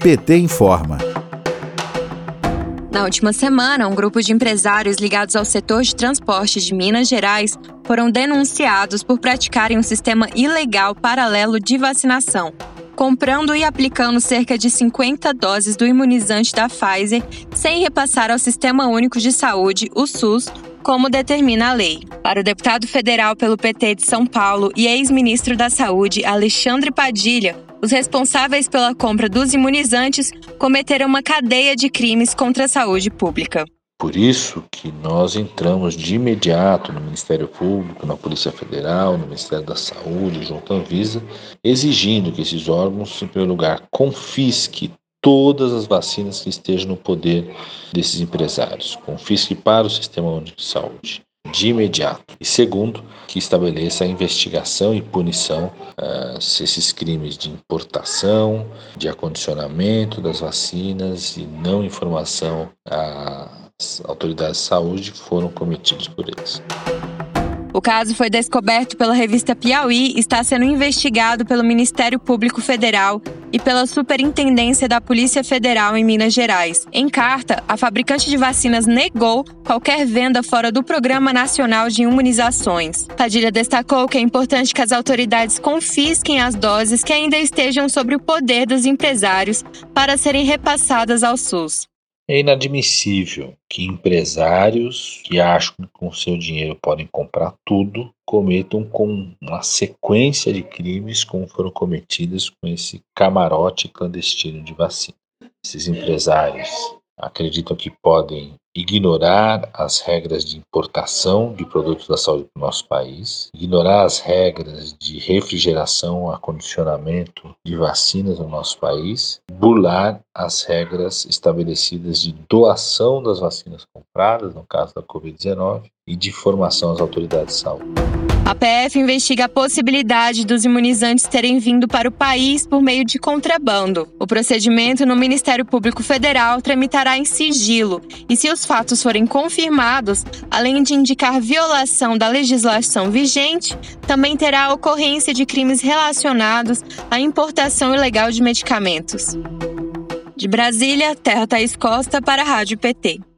PT informa. Na última semana, um grupo de empresários ligados ao setor de transporte de Minas Gerais foram denunciados por praticarem um sistema ilegal paralelo de vacinação, comprando e aplicando cerca de 50 doses do imunizante da Pfizer sem repassar ao Sistema Único de Saúde, o SUS, como determina a lei. Para o deputado federal pelo PT de São Paulo e ex-ministro da Saúde, Alexandre Padilha, os responsáveis pela compra dos imunizantes cometeram uma cadeia de crimes contra a saúde pública. Por isso que nós entramos de imediato no Ministério Público, na Polícia Federal, no Ministério da Saúde, junto à Anvisa, exigindo que esses órgãos, em primeiro lugar, confisquem todas as vacinas que estejam no poder desses empresários, confisque para o Sistema Único de Saúde de imediato. E segundo, que estabeleça a investigação e punição uh, se esses crimes de importação, de acondicionamento das vacinas e não informação às autoridades de saúde foram cometidos por eles. O caso foi descoberto pela revista Piauí e está sendo investigado pelo Ministério Público Federal e pela Superintendência da Polícia Federal em Minas Gerais. Em carta, a fabricante de vacinas negou qualquer venda fora do Programa Nacional de Imunizações. Padilha destacou que é importante que as autoridades confisquem as doses que ainda estejam sob o poder dos empresários para serem repassadas ao SUS. É inadmissível que empresários que acham que com seu dinheiro podem comprar tudo cometam com uma sequência de crimes como foram cometidos com esse camarote clandestino de vacina. Esses empresários acreditam que podem ignorar as regras de importação de produtos da saúde para o nosso país, ignorar as regras de refrigeração, acondicionamento de vacinas no nosso país, burlar as regras estabelecidas de doação das vacinas compradas, no caso da Covid-19, e de formação às autoridades de saúde. A PF investiga a possibilidade dos imunizantes terem vindo para o país por meio de contrabando. O procedimento no Ministério Público Federal tramitará em sigilo e, se os fatos forem confirmados, além de indicar violação da legislação vigente, também terá a ocorrência de crimes relacionados à importação ilegal de medicamentos. De Brasília, Terra Thaís Costa para a Rádio PT.